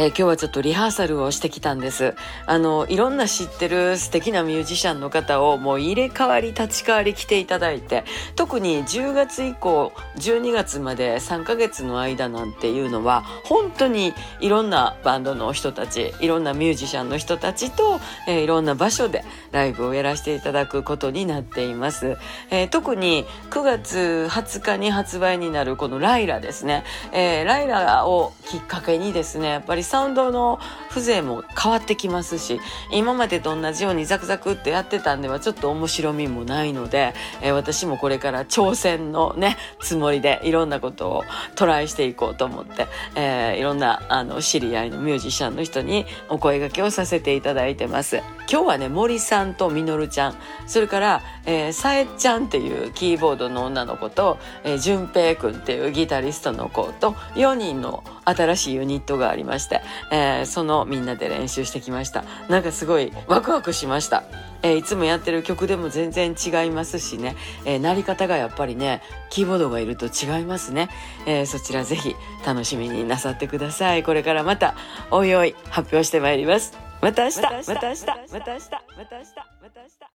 えー、今日はちょっとリハーサルをしてきたんです。あの、いろんな知ってる素敵なミュージシャンの方をもう入れ替わり立ち替わり来ていただいて、特に10月以降、12月まで3ヶ月の間なんていうのは、本当にいろんなバンドの人たち、いろんなミュージシャンの人たちと、えー、いろんな場所でライブをやらせていただくことになっています。えー、特に9月20日に発売になるこのライラですね。えー、ライラをきっかけにですね、やっぱりサウンドの風情も変わってきますし今までと同じようにザクザクってやってたんではちょっと面白みもないので、えー、私もこれから挑戦のねつもりでいろんなことをトライしていこうと思って、えー、いろんなあの知り合いのミュージシャンの人にお声がけをさせていただいてます。今日はね森さんとみのるちゃんそれからえー、さえちゃんっていうキーボードの女の子と、えー、淳平くんっていうギタリストの子と4人の新しいユニットがありまして、えー、そのみんなで練習してきました。なんかすごいワクワクしました。えー、いつもやってる曲でも全然違いますしね、えー、鳴り方がやっぱりね、キーボードがいると違いますね。えー、そちらぜひ楽しみになさってください。これからまたおいおい発表してまいります。また明日また明日また明日また明日また明日